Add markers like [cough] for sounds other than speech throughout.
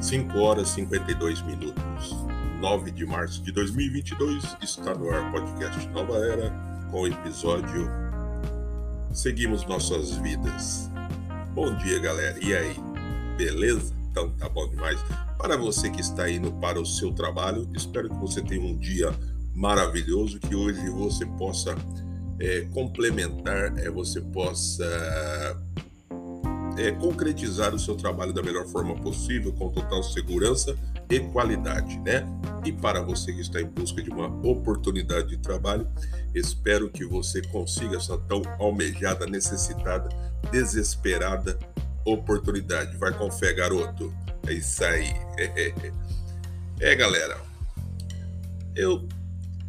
5 horas e 52 minutos. 9 de março de 2022 está no ar podcast Nova Era com o episódio Seguimos Nossas Vidas. Bom dia, galera. E aí? Beleza? Então tá bom demais. Para você que está indo para o seu trabalho, espero que você tenha um dia maravilhoso, que hoje você possa é, complementar, é, você possa é, concretizar o seu trabalho da melhor forma possível, com total segurança e qualidade, né? E para você que está em busca de uma oportunidade de trabalho, espero que você consiga essa tão almejada, necessitada, desesperada oportunidade. Vai com fé, garoto. É isso aí. [laughs] É, galera. Eu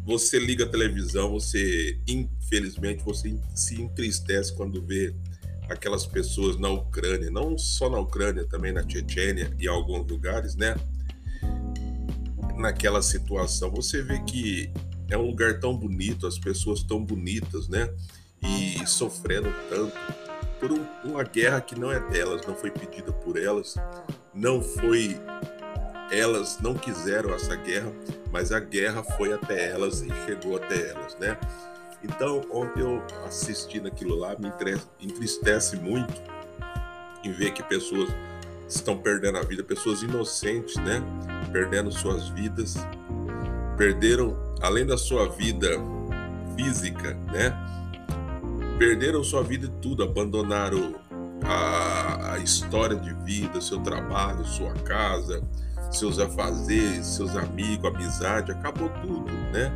você liga a televisão, você infelizmente você se entristece quando vê aquelas pessoas na Ucrânia, não só na Ucrânia, também na Chechênia e alguns lugares, né? Naquela situação, você vê que é um lugar tão bonito, as pessoas tão bonitas, né? E sofrendo tanto por um, uma guerra que não é delas, não foi pedida por elas, não foi. Elas não quiseram essa guerra, mas a guerra foi até elas e chegou até elas, né? Então, eu assisti naquilo lá, me entristece muito em ver que pessoas estão perdendo a vida, pessoas inocentes, né? Perdendo suas vidas, perderam, além da sua vida física, né? Perderam sua vida e tudo, abandonaram a, a história de vida, seu trabalho, sua casa, seus afazeres, seus amigos, amizade, acabou tudo, né?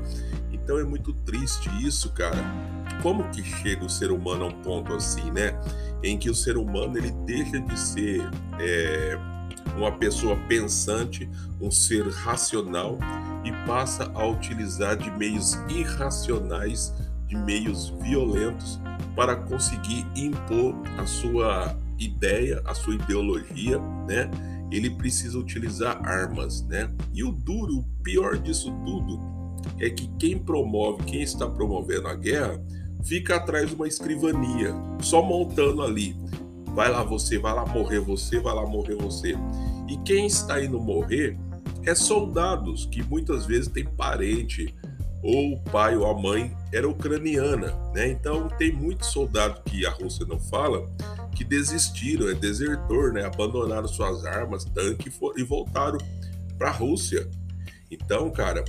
Então é muito triste isso, cara. Como que chega o ser humano a um ponto assim, né? Em que o ser humano ele deixa de ser é, uma pessoa pensante, um ser racional e passa a utilizar de meios irracionais, de meios violentos para conseguir impor a sua ideia, a sua ideologia, né? Ele precisa utilizar armas, né? E o duro, o pior disso tudo, é que quem promove, quem está promovendo a guerra, fica atrás de uma escrivania, só montando ali. Vai lá você, vai lá morrer você, vai lá morrer você. E quem está indo morrer é soldados que muitas vezes tem parente, ou o pai ou a mãe era ucraniana, né? Então tem muitos soldados que a Rússia não fala que desistiram, é desertor, né? Abandonaram suas armas, tanque e voltaram para a Rússia. Então, cara,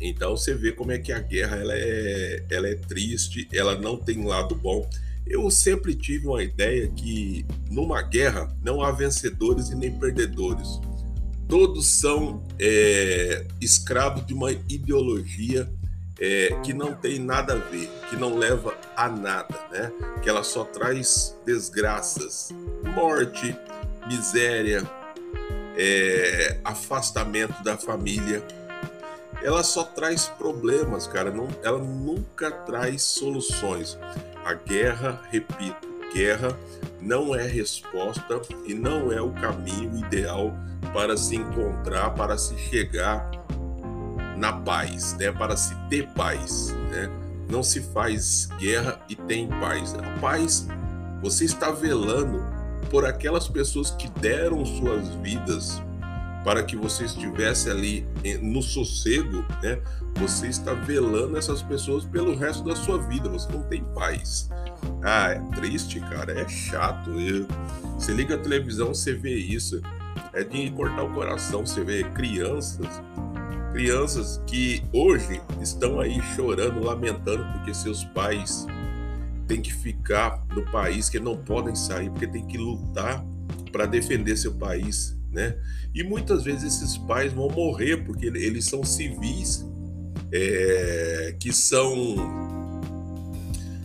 então você vê como é que a guerra ela é, ela é triste, ela não tem lado bom. Eu sempre tive uma ideia que numa guerra não há vencedores e nem perdedores. Todos são é, escravos de uma ideologia é, que não tem nada a ver, que não leva a nada, né? Que ela só traz desgraças, morte, miséria, é, afastamento da família ela só traz problemas, cara. Não, ela nunca traz soluções. A guerra, repito, guerra não é resposta e não é o caminho ideal para se encontrar, para se chegar na paz, né? Para se ter paz, né? Não se faz guerra e tem paz. A paz, você está velando por aquelas pessoas que deram suas vidas para que você estivesse ali no sossego, né? Você está velando essas pessoas pelo resto da sua vida, você não tem paz. Ah, é triste, cara, é chato. Você liga a televisão, você vê isso, é de cortar o coração. Você vê crianças, crianças que hoje estão aí chorando, lamentando porque seus pais têm que ficar no país, que não podem sair, porque tem que lutar para defender seu país né? E muitas vezes esses pais vão morrer porque eles são civis é, que são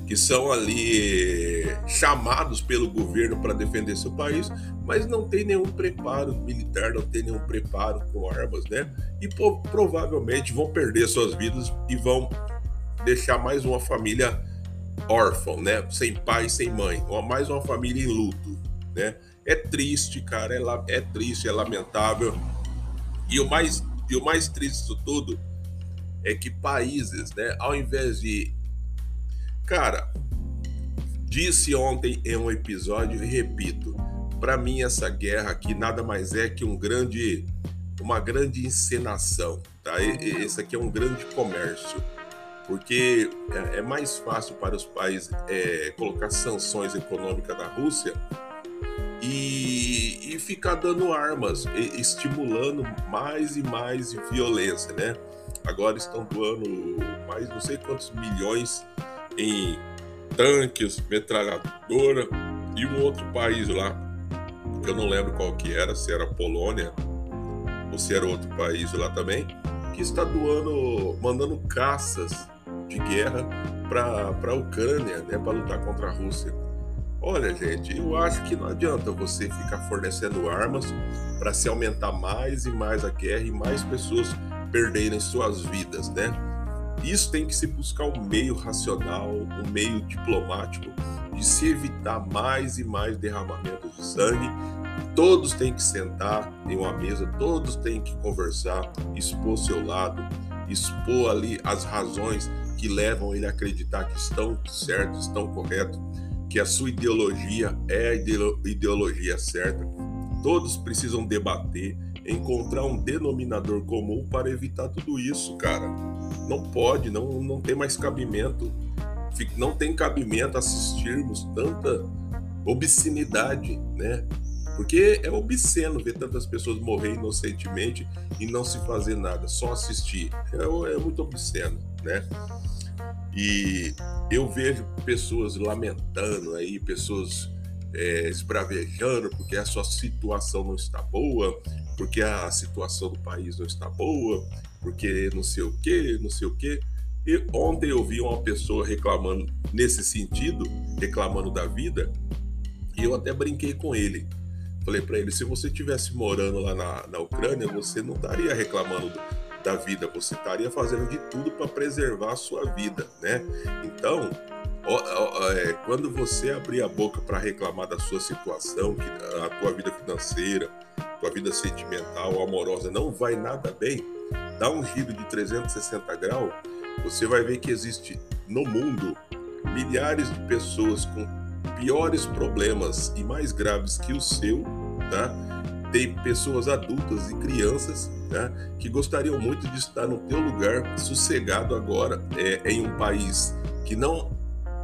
que são ali chamados pelo governo para defender seu país, mas não tem nenhum preparo militar, não tem nenhum preparo com armas, né? E provavelmente vão perder suas vidas e vão deixar mais uma família órfã, né? Sem pai, sem mãe, ou mais uma família em luto, né? É triste, cara, é, é triste, é lamentável. E o mais, e o mais triste disso tudo é que países, né, ao invés de. Cara, disse ontem em um episódio e repito: para mim essa guerra aqui nada mais é que um grande uma grande encenação, tá? Esse aqui é um grande comércio, porque é, é mais fácil para os países é, colocar sanções econômicas na Rússia e, e ficar dando armas, estimulando mais e mais violência, né? Agora estão doando mais não sei quantos milhões em tanques, metralhadora e um outro país lá, que eu não lembro qual que era, se era Polônia ou se era outro país lá também, que está doando, mandando caças de guerra para a Ucrânia, né, para lutar contra a Rússia. Olha, gente, eu acho que não adianta você ficar fornecendo armas para se aumentar mais e mais a guerra e mais pessoas perderem suas vidas, né? Isso tem que se buscar um meio racional, um meio diplomático de se evitar mais e mais derramamentos de sangue. Todos têm que sentar em uma mesa, todos têm que conversar, expor seu lado, expor ali as razões que levam ele a acreditar que estão certos, estão corretos, que a sua ideologia é a ideologia certa. Todos precisam debater, encontrar um denominador comum para evitar tudo isso, cara. Não pode, não, não tem mais cabimento. Não tem cabimento assistirmos tanta obscenidade, né? Porque é obsceno ver tantas pessoas morrer inocentemente e não se fazer nada, só assistir. É, é muito obsceno, né? E eu vejo pessoas lamentando aí, pessoas é, esbravejando porque a sua situação não está boa, porque a situação do país não está boa, porque não sei o que, não sei o que. E ontem eu vi uma pessoa reclamando nesse sentido, reclamando da vida, e eu até brinquei com ele. Falei para ele: se você tivesse morando lá na, na Ucrânia, você não estaria reclamando da vida, você estaria fazendo de tudo para preservar a sua vida, né? Então, é, quando você abrir a boca para reclamar da sua situação, que a tua vida financeira, tua vida sentimental, amorosa não vai nada bem, dá um giro de 360 graus, você vai ver que existe no mundo milhares de pessoas com piores problemas e mais graves que o seu, tá? Tem pessoas adultas e crianças né, que gostariam muito de estar no teu lugar, sossegado agora, é, em um país que não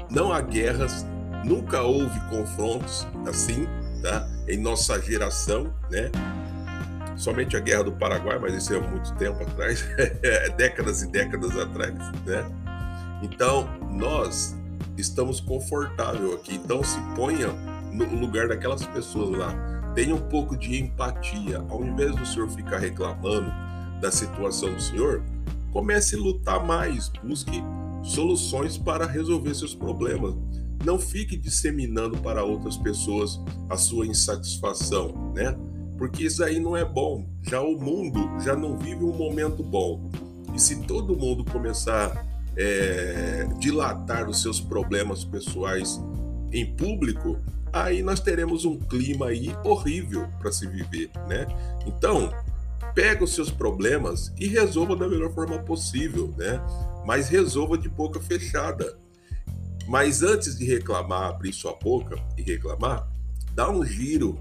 não há guerras, nunca houve confrontos assim, tá? Em nossa geração, né? Somente a guerra do Paraguai, mas isso é muito tempo atrás, [laughs] décadas e décadas atrás, né? Então, nós estamos confortável aqui. Então, se ponha no lugar daquelas pessoas lá. Tenha um pouco de empatia. Ao invés do senhor ficar reclamando da situação do senhor, comece a lutar mais. Busque soluções para resolver seus problemas. Não fique disseminando para outras pessoas a sua insatisfação, né? Porque isso aí não é bom. Já o mundo já não vive um momento bom. E se todo mundo começar é, dilatar os seus problemas pessoais em público, aí nós teremos um clima aí horrível para se viver, né? Então, pega os seus problemas e resolva da melhor forma possível, né? Mas resolva de boca fechada. Mas antes de reclamar, abrir sua boca e reclamar, dá um giro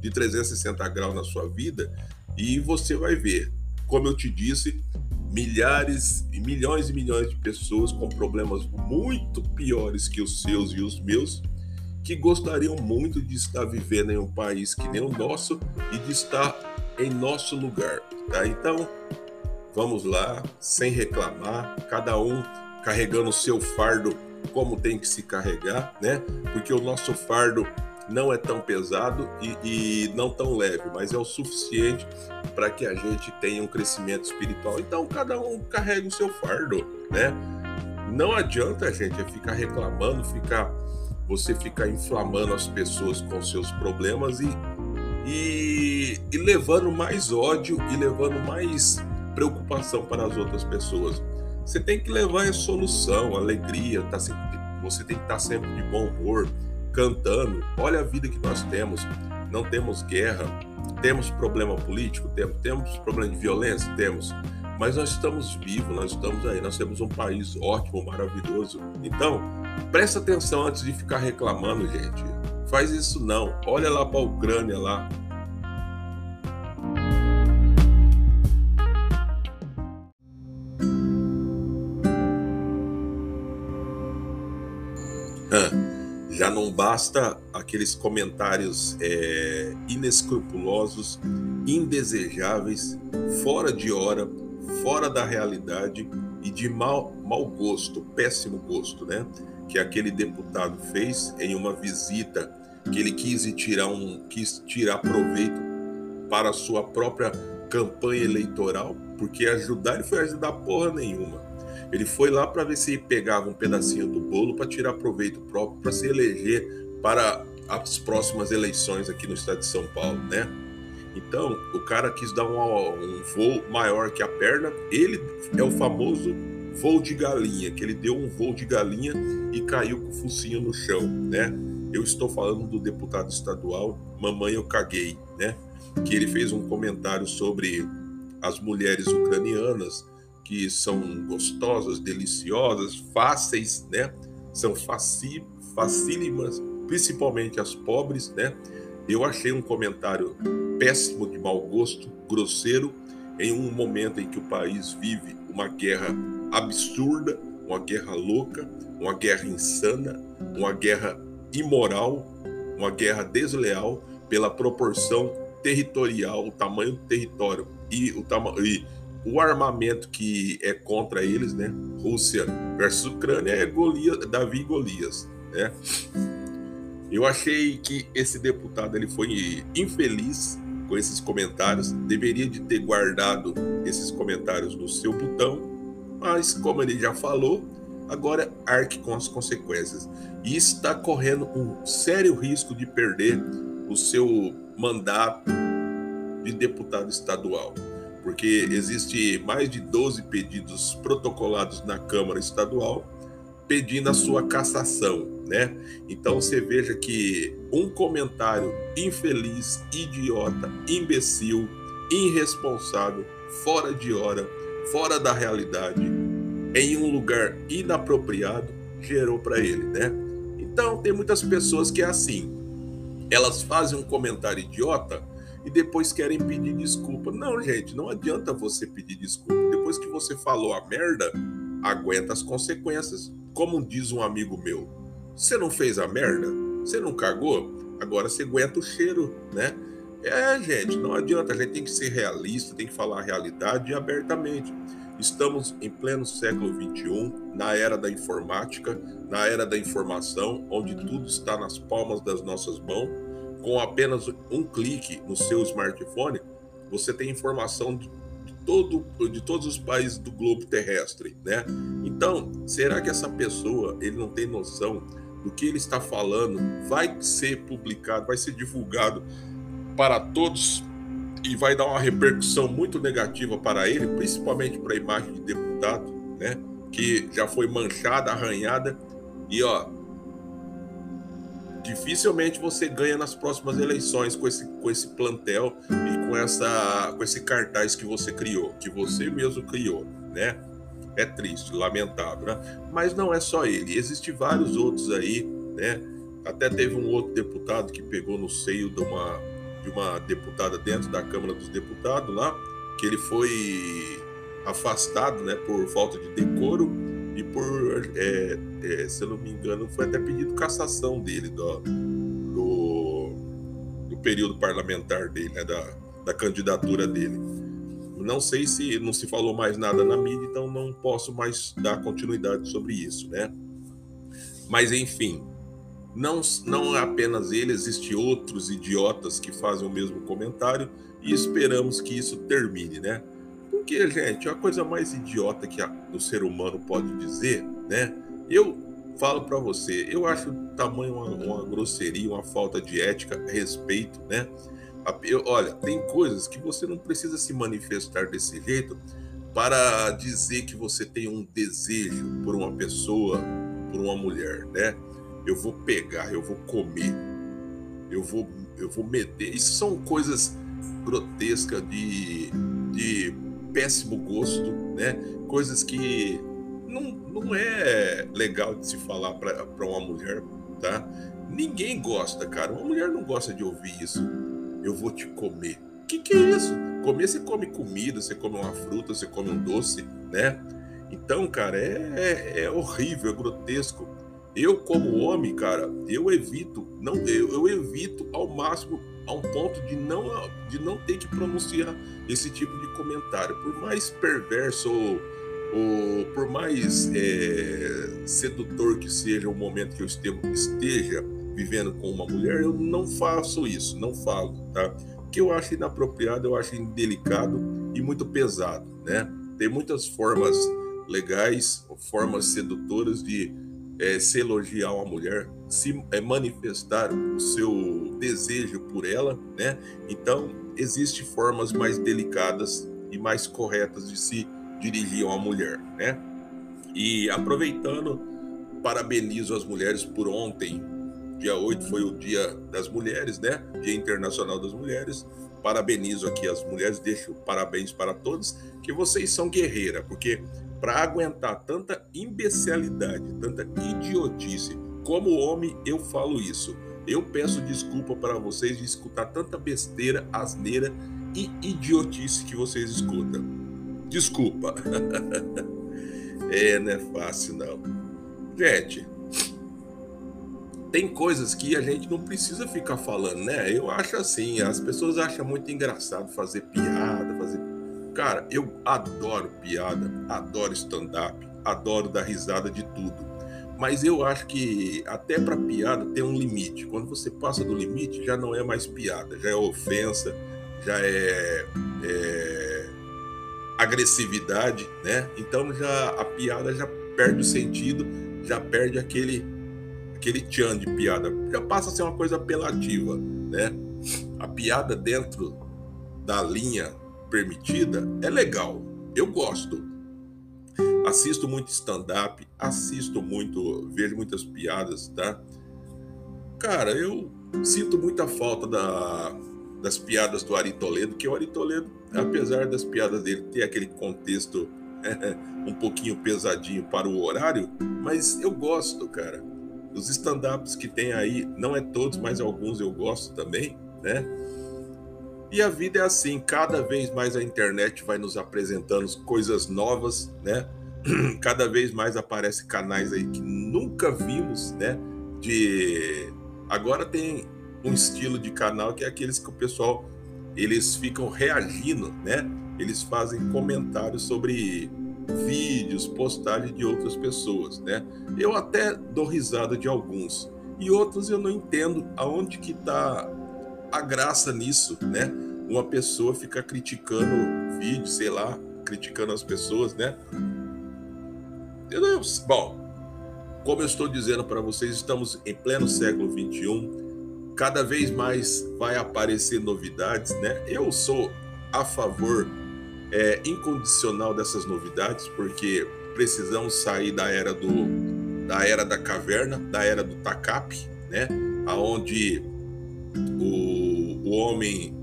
de 360 graus na sua vida e você vai ver, como eu te disse, milhares e milhões e milhões de pessoas com problemas muito piores que os seus e os meus que gostariam muito de estar vivendo em um país que nem o nosso e de estar em nosso lugar, tá? Então, vamos lá, sem reclamar, cada um carregando o seu fardo como tem que se carregar, né? Porque o nosso fardo não é tão pesado e, e não tão leve, mas é o suficiente para que a gente tenha um crescimento espiritual. Então, cada um carrega o seu fardo, né? Não adianta, gente, é ficar reclamando, ficar você ficar inflamando as pessoas com seus problemas e e, e levando mais ódio e levando mais preocupação para as outras pessoas. Você tem que levar a solução, a alegria, tá sempre, você tem que estar sempre de bom humor, cantando. Olha a vida que nós temos. Não temos guerra, temos problema político, temos, temos problema de violência, temos. Mas nós estamos vivos, nós estamos aí, nós temos um país ótimo, maravilhoso. Então, presta atenção antes de ficar reclamando, gente faz isso não. Olha lá para a Ucrânia lá. Já não basta aqueles comentários é, inescrupulosos, indesejáveis, fora de hora, fora da realidade e de mau, mau gosto, péssimo gosto, né? Que aquele deputado fez em uma visita que ele quis tirar um quis tirar proveito para a sua própria campanha eleitoral, porque ajudar ele foi ajudar porra nenhuma. Ele foi lá para ver se pegava um pedacinho do bolo para tirar proveito próprio, para se eleger para as próximas eleições aqui no estado de São Paulo, né? Então, o cara quis dar um, um voo maior que a perna. Ele é o famoso voo de galinha, que ele deu um voo de galinha e caiu com o focinho no chão, né? Eu estou falando do deputado estadual Mamãe Eu Caguei, né? Que ele fez um comentário sobre as mulheres ucranianas que são gostosas, deliciosas, fáceis, né? São faci, facílimas, principalmente as pobres, né? Eu achei um comentário péssimo, de mau gosto, grosseiro, em um momento em que o país vive uma guerra absurda, uma guerra louca, uma guerra insana, uma guerra imoral, uma guerra desleal pela proporção territorial, o tamanho do território e o o armamento que é contra eles, né? Rússia versus Ucrânia é Golias, Davi e Golias, né? Eu achei que esse deputado ele foi infeliz com esses comentários, deveria de ter guardado esses comentários no seu botão, mas como ele já falou, agora arque com as consequências e está correndo um sério risco de perder o seu mandato de deputado estadual porque existe mais de 12 pedidos protocolados na Câmara Estadual pedindo a sua cassação, né? Então você veja que um comentário infeliz, idiota, imbecil, irresponsável, fora de hora, fora da realidade, em um lugar inapropriado, gerou para ele, né? Então tem muitas pessoas que é assim, elas fazem um comentário idiota e depois querem pedir desculpa. Não, gente, não adianta você pedir desculpa. Depois que você falou a merda, aguenta as consequências. Como diz um amigo meu, você não fez a merda? Você não cagou? Agora você aguenta o cheiro, né? É, gente, não adianta. A gente tem que ser realista, tem que falar a realidade abertamente. Estamos em pleno século XXI, na era da informática, na era da informação, onde tudo está nas palmas das nossas mãos com apenas um clique no seu smartphone, você tem informação de, todo, de todos os países do globo terrestre, né? Então, será que essa pessoa ele não tem noção do que ele está falando? Vai ser publicado, vai ser divulgado para todos e vai dar uma repercussão muito negativa para ele, principalmente para a imagem de deputado, né? Que já foi manchada, arranhada e ó, dificilmente você ganha nas próximas eleições com esse, com esse plantel e com, essa, com esse cartaz que você criou, que você mesmo criou, né? É triste, lamentável, né? Mas não é só ele, existem vários outros aí, né? Até teve um outro deputado que pegou no seio de uma, de uma deputada dentro da Câmara dos Deputados lá, que ele foi afastado, né, por falta de decoro e por, é, é, se eu não me engano, foi até pedido cassação dele do, do, do período parlamentar dele, né, da, da candidatura dele. Não sei se não se falou mais nada na mídia, então não posso mais dar continuidade sobre isso, né? Mas enfim, não, não é apenas ele, existem outros idiotas que fazem o mesmo comentário e esperamos que isso termine, né? Porque, gente, a coisa mais idiota que a, o ser humano pode dizer, né? Eu falo para você, eu acho tamanho uma, uma, grosseria, uma falta de ética, respeito, né? Eu, olha, tem coisas que você não precisa se manifestar desse jeito para dizer que você tem um desejo por uma pessoa, por uma mulher, né? Eu vou pegar, eu vou comer, eu vou, eu vou meter. Isso são coisas grotescas de, de péssimo gosto, né? Coisas que não, não é legal de se falar para uma mulher, tá? Ninguém gosta, cara. Uma mulher não gosta de ouvir isso. Eu vou te comer. O que, que é isso? Comer, você come comida, você come uma fruta, você come um doce, né? Então, cara, é, é, é horrível, é grotesco. Eu, como homem, cara, eu evito, não, eu, eu evito ao máximo, a um ponto de não, de não ter que pronunciar esse tipo de comentário. Por mais perverso ou, ou por mais é, sedutor que seja o momento que eu esteja vivendo com uma mulher, eu não faço isso, não falo, tá? Que eu acho inapropriado, eu acho indelicado e muito pesado, né? Tem muitas formas legais, formas sedutoras de é, se elogiar uma mulher, se é, manifestar o seu desejo por ela, né? Então, existem formas mais delicadas e mais corretas de se dirigir a uma mulher, né? E aproveitando, parabenizo as mulheres por ontem, dia 8 foi o Dia das Mulheres, né? Dia Internacional das Mulheres. Parabenizo aqui as mulheres, deixo parabéns para todos, que vocês são guerreira, porque para aguentar tanta imbecilidade, tanta idiotice, como homem eu falo isso. Eu peço desculpa para vocês de escutar tanta besteira, asneira e idiotice que vocês escutam. Desculpa. [laughs] é, não é fácil não. Gente, tem coisas que a gente não precisa ficar falando, né? Eu acho assim, as pessoas acham muito engraçado fazer piada, fazer Cara, eu adoro piada, adoro stand-up, adoro dar risada de tudo. Mas eu acho que até para piada tem um limite. Quando você passa do limite, já não é mais piada, já é ofensa, já é, é agressividade, né? Então já a piada já perde o sentido, já perde aquele aquele tchan de piada, já passa a ser uma coisa apelativa, né? A piada dentro da linha permitida é legal. Eu gosto. Assisto muito stand-up, assisto muito, vejo muitas piadas, tá? Cara, eu sinto muita falta da, das piadas do Ari Toledo, que o Ari Toledo, apesar das piadas dele ter aquele contexto [laughs] um pouquinho pesadinho para o horário, mas eu gosto, cara. Os stand-ups que tem aí, não é todos, mas alguns eu gosto também, né? E a vida é assim, cada vez mais a internet vai nos apresentando coisas novas, né? [clears throat] Cada vez mais aparecem canais aí que nunca vimos, né? De agora tem um estilo de canal que é aqueles que o pessoal eles ficam reagindo, né? Eles fazem comentários sobre vídeos, postagens de outras pessoas, né? Eu até dou risada de alguns e outros eu não entendo aonde que tá a graça nisso, né? Uma pessoa fica criticando vídeo, sei lá, criticando as pessoas, né? Bom, como eu estou dizendo para vocês, estamos em pleno século 21. Cada vez mais vai aparecer novidades, né? Eu sou a favor é, incondicional dessas novidades, porque precisamos sair da era do da era da caverna, da era do TACAP, né? Aonde o homem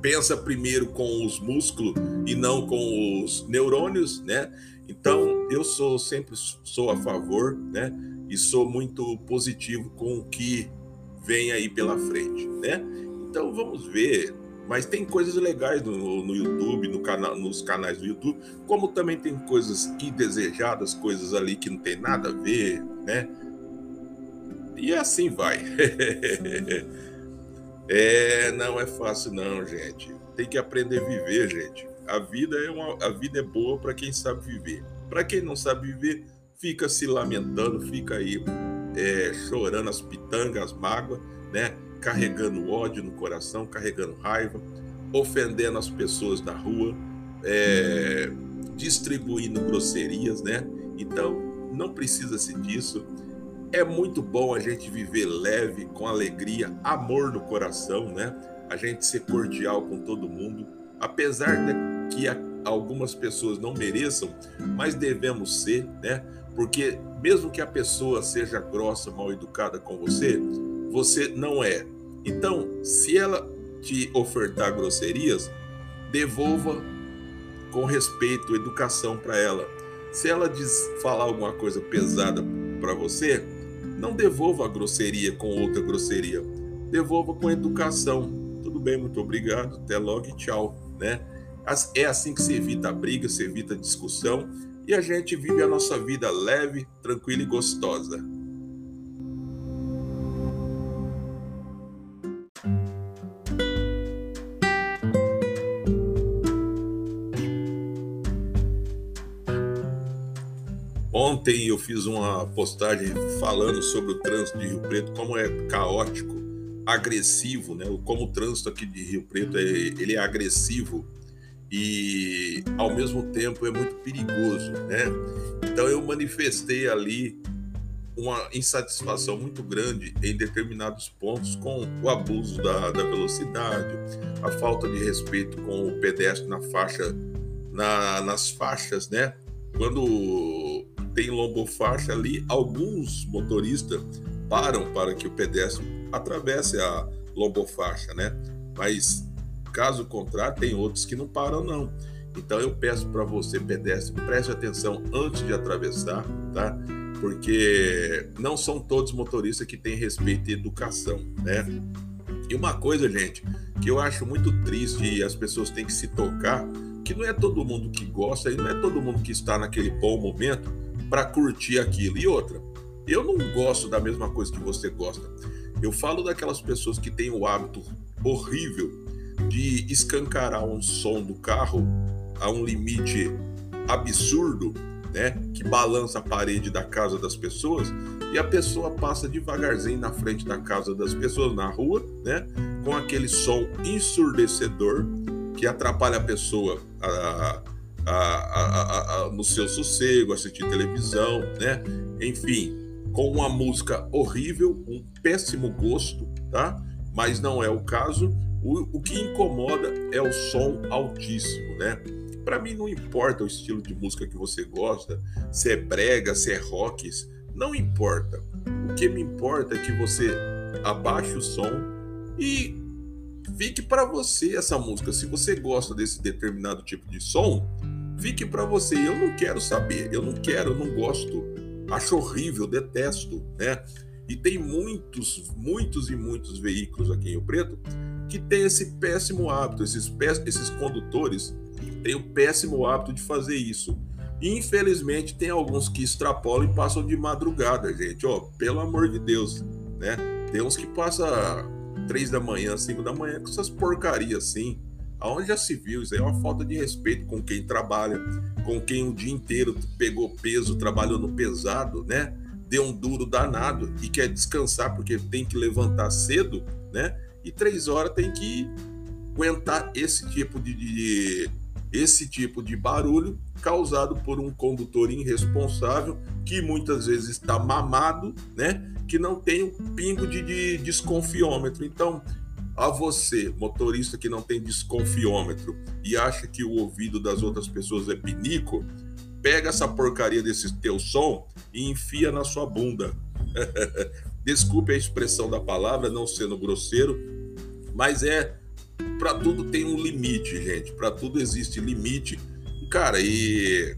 pensa primeiro com os músculos e não com os neurônios, né? Então, eu sou sempre sou a favor, né? E sou muito positivo com o que vem aí pela frente, né? Então, vamos ver. Mas tem coisas legais no, no YouTube, no canal, nos canais do YouTube, como também tem coisas indesejadas, coisas ali que não tem nada a ver, né? E assim vai. [laughs] É, não é fácil não, gente. Tem que aprender a viver, gente. A vida é uma, a vida é boa para quem sabe viver. Para quem não sabe viver, fica se lamentando, fica aí é, chorando as pitangas, as mágoas, né? Carregando ódio no coração, carregando raiva, ofendendo as pessoas na rua, é, distribuindo grosserias, né? Então, não precisa-se disso. É muito bom a gente viver leve, com alegria, amor no coração, né? A gente ser cordial com todo mundo, apesar de que algumas pessoas não mereçam, mas devemos ser, né? Porque mesmo que a pessoa seja grossa, mal educada com você, você não é. Então, se ela te ofertar grosserias, devolva com respeito, educação para ela. Se ela diz, falar alguma coisa pesada para você, Não devolva a grosseria com outra grosseria. Devolva com educação. Tudo bem, muito obrigado. Até logo e tchau, né? É assim que se evita a briga, se evita a discussão e a gente vive a nossa vida leve, tranquila e gostosa. Ontem eu fiz uma postagem falando sobre o trânsito de Rio Preto, como é caótico, agressivo, né? Como o trânsito aqui de Rio Preto é, ele é agressivo e ao mesmo tempo é muito perigoso, né? Então eu manifestei ali uma insatisfação muito grande em determinados pontos com o abuso da, da velocidade, a falta de respeito com o pedestre na faixa, na, nas faixas, né? Quando tem lombofaixa ali, alguns motoristas param para que o pedestre atravesse a lombofaixa, né? Mas Caso contrário, tem outros que não param, não. Então eu peço para você, pedestre, preste atenção antes de atravessar, tá? Porque não são todos motoristas que têm respeito e educação, né? E uma coisa, gente, que eu acho muito triste e as pessoas têm que se tocar, que não é todo mundo que gosta e não é todo mundo que está naquele bom momento para curtir aquilo. E outra, eu não gosto da mesma coisa que você gosta. Eu falo daquelas pessoas que têm o hábito horrível de escancarar um som do carro a um limite absurdo, né, que balança a parede da casa das pessoas e a pessoa passa devagarzinho na frente da casa das pessoas na rua, né, com aquele som ensurdecedor que atrapalha a pessoa a, a, a, a, no seu sossego, assistir televisão, né, enfim, com uma música horrível, um péssimo gosto, tá? Mas não é o caso o, o que incomoda é o som altíssimo, né? Para mim não importa o estilo de música que você gosta, se é brega, se é rock, não importa. O que me importa é que você abaixe o som e fique para você essa música. Se você gosta desse determinado tipo de som, fique para você. Eu não quero saber, eu não quero, eu não gosto, acho horrível, detesto, né? E tem muitos, muitos e muitos veículos aqui em Rio Preto que tem esse péssimo hábito, esses, esses condutores têm o péssimo hábito de fazer isso. Infelizmente, tem alguns que extrapolam e passam de madrugada, gente. Ó, pelo amor de Deus, né? Tem uns que passam três da manhã, cinco da manhã com essas porcarias assim. Aonde já se viu? Isso aí é uma falta de respeito com quem trabalha, com quem o dia inteiro pegou peso, trabalhou no pesado, né? Deu um duro danado e quer descansar porque tem que levantar cedo, né? e três horas tem que aguentar esse tipo de, de, esse tipo de barulho causado por um condutor irresponsável que muitas vezes está mamado, né? Que não tem um pingo de, de desconfiômetro. Então, a você, motorista que não tem desconfiômetro e acha que o ouvido das outras pessoas é pinico, pega essa porcaria desse teu som e enfia na sua bunda. [laughs] Desculpe a expressão da palavra, não sendo grosseiro, mas é para tudo tem um limite, gente. Para tudo existe limite. Cara, e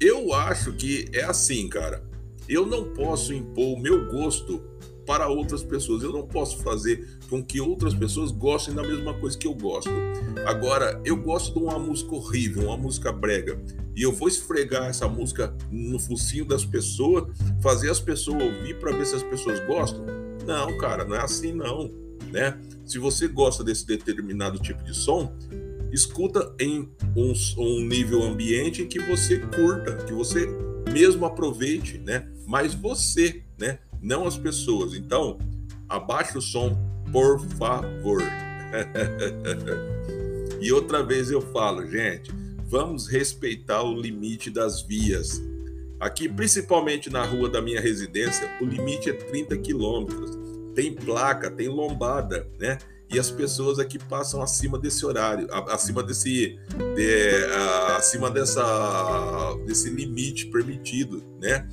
eu acho que é assim, cara. Eu não posso impor o meu gosto para outras pessoas. Eu não posso fazer com que outras pessoas gostem da mesma coisa que eu gosto. Agora, eu gosto de uma música horrível, uma música brega, e eu vou esfregar essa música no focinho das pessoas, fazer as pessoas ouvir para ver se as pessoas gostam. Não, cara, não é assim não, né? Se você gosta desse determinado tipo de som, escuta em um, um nível ambiente em que você curta, que você mesmo aproveite, né? Mas você, né? Não as pessoas. Então, abaixe o som, por favor. [laughs] e outra vez eu falo, gente, vamos respeitar o limite das vias. Aqui, principalmente na rua da minha residência, o limite é 30 quilômetros. Tem placa, tem lombada, né? E as pessoas aqui passam acima desse horário, acima desse, de, acima dessa, desse limite permitido, né?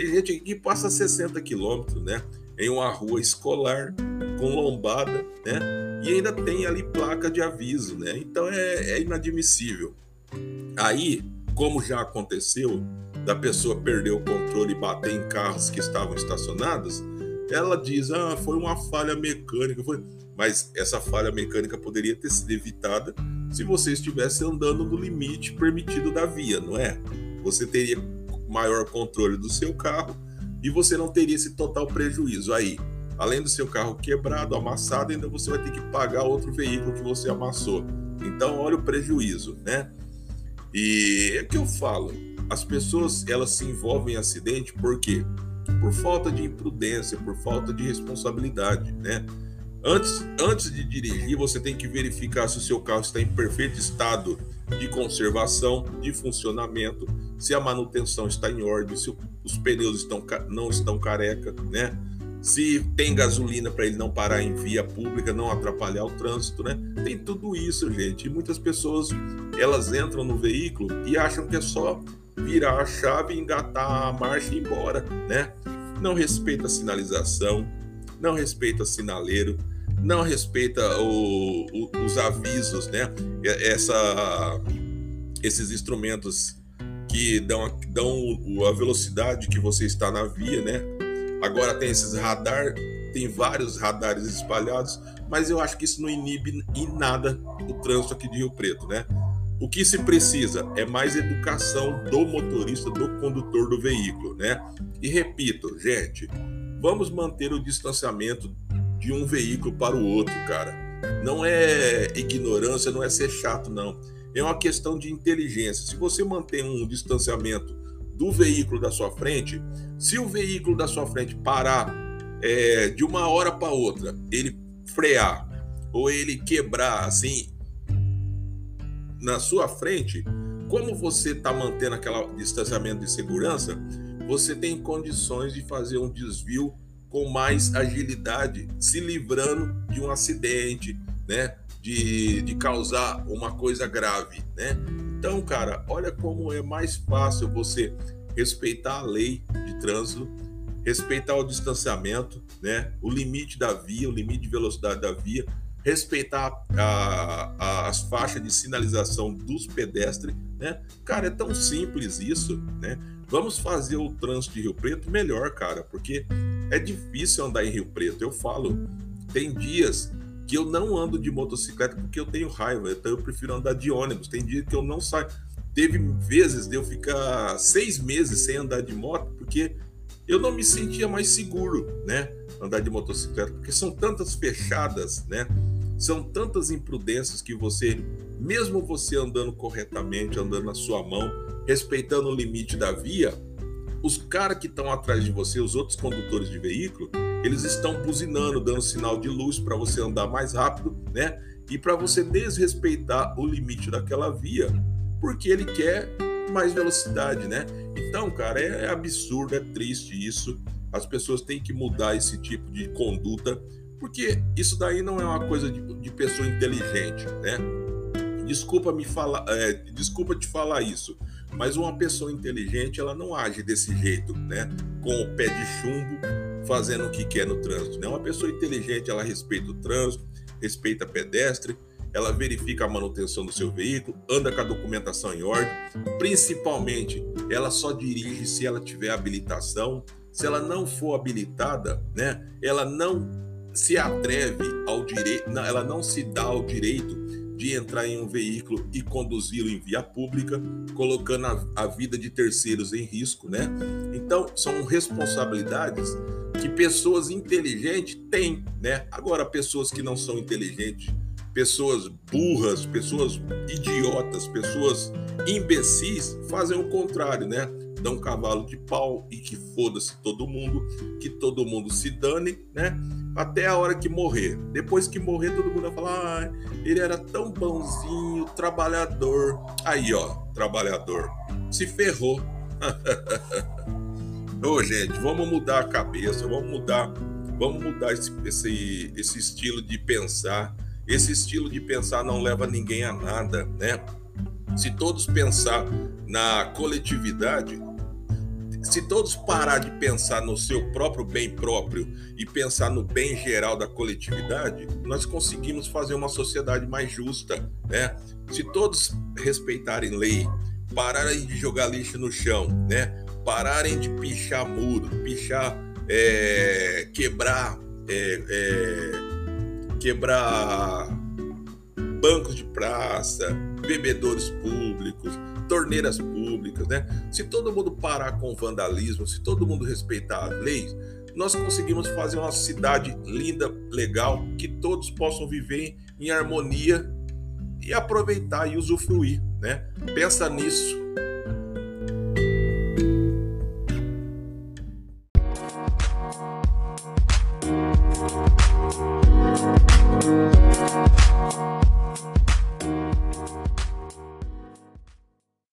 Tem gente aqui que passa 60 quilômetros, né? Em uma rua escolar com lombada, né? E ainda tem ali placa de aviso, né? Então é, é inadmissível. Aí, como já aconteceu, da pessoa perder o controle e bater em carros que estavam estacionados, ela diz: ah, foi uma falha mecânica. Foi... Mas essa falha mecânica poderia ter sido evitada se você estivesse andando no limite permitido da via, não é? Você teria maior controle do seu carro e você não teria esse total prejuízo. Aí, além do seu carro quebrado, amassado, ainda você vai ter que pagar outro veículo que você amassou. Então, olha o prejuízo, né? E é que eu falo, as pessoas elas se envolvem em acidente por quê? Por falta de imprudência, por falta de responsabilidade, né? Antes, antes de dirigir, você tem que verificar se o seu carro está em perfeito estado de conservação, de funcionamento, se a manutenção está em ordem, se os pneus estão, não estão careca, né? Se tem gasolina para ele não parar em via pública, não atrapalhar o trânsito, né? Tem tudo isso, gente. E muitas pessoas elas entram no veículo e acham que é só virar a chave, engatar a marcha e ir embora, né? Não respeita a sinalização, não respeita sinaleiro, não respeita o, o, os avisos, né? Essa, esses instrumentos que dão, dão a velocidade que você está na via, né? Agora tem esses radar, tem vários radares espalhados, mas eu acho que isso não inibe em nada o trânsito aqui de Rio Preto, né? O que se precisa é mais educação do motorista, do condutor do veículo, né? E repito, gente, vamos manter o distanciamento de um veículo para o outro, cara. Não é ignorância, não é ser chato, não. É uma questão de inteligência. Se você mantém um distanciamento do veículo da sua frente, se o veículo da sua frente parar é, de uma hora para outra, ele frear ou ele quebrar assim na sua frente, como você está mantendo aquele distanciamento de segurança, você tem condições de fazer um desvio com mais agilidade, se livrando de um acidente, né? De, de causar uma coisa grave, né? Então, cara, olha como é mais fácil você respeitar a lei de trânsito, respeitar o distanciamento, né? O limite da via, o limite de velocidade da via, respeitar a, a, as faixas de sinalização dos pedestres, né? Cara, é tão simples isso, né? Vamos fazer o trânsito de Rio Preto melhor, cara, porque é difícil andar em Rio Preto. Eu falo, tem dias que eu não ando de motocicleta porque eu tenho raiva, então eu prefiro andar de ônibus. Tem dias que eu não saio. Teve vezes de eu ficar seis meses sem andar de moto porque eu não me sentia mais seguro, né? Andar de motocicleta, porque são tantas fechadas, né? São tantas imprudências que você, mesmo você andando corretamente, andando na sua mão, respeitando o limite da via, os caras que estão atrás de você, os outros condutores de veículo, eles estão buzinando, dando sinal de luz para você andar mais rápido, né? E para você desrespeitar o limite daquela via, porque ele quer mais velocidade, né? Então, cara, é, é absurdo, é triste isso. As pessoas têm que mudar esse tipo de conduta, porque isso daí não é uma coisa de, de pessoa inteligente, né? Desculpa me falar, é, desculpa te falar isso, mas uma pessoa inteligente, ela não age desse jeito, né? Com o pé de chumbo, fazendo o que quer no trânsito. Né? Uma pessoa inteligente, ela respeita o trânsito, respeita pedestre, ela verifica a manutenção do seu veículo, anda com a documentação em ordem, principalmente ela só dirige se ela tiver habilitação. Se ela não for habilitada, né, ela não se atreve ao direito, ela não se dá ao direito de entrar em um veículo e conduzi-lo em via pública, colocando a, a, vida de terceiros em risco, né? Então, são responsabilidades que pessoas inteligentes têm, né? Agora, pessoas que não são inteligentes, pessoas burras, pessoas idiotas, pessoas imbecis, fazem o contrário, né? Dão um cavalo de pau e que foda-se todo mundo, que todo mundo se dane, né? Até a hora que morrer. Depois que morrer, todo mundo vai falar: ah, ele era tão bonzinho, trabalhador. Aí, ó, trabalhador. Se ferrou. [laughs] Ô, gente, vamos mudar a cabeça, vamos mudar, vamos mudar esse, esse, esse estilo de pensar. Esse estilo de pensar não leva ninguém a nada, né? Se todos pensar na coletividade, se todos parar de pensar no seu próprio bem próprio e pensar no bem geral da coletividade, nós conseguimos fazer uma sociedade mais justa, né? Se todos respeitarem lei, pararem de jogar lixo no chão, né? Pararem de pichar muro, pichar, é, quebrar, é, é, quebrar bancos de praça, bebedores públicos, torneiras públicas, né? Se todo mundo parar com o vandalismo, se todo mundo respeitar as leis, nós conseguimos fazer uma cidade linda, legal, que todos possam viver em harmonia e aproveitar e usufruir, né? Pensa nisso,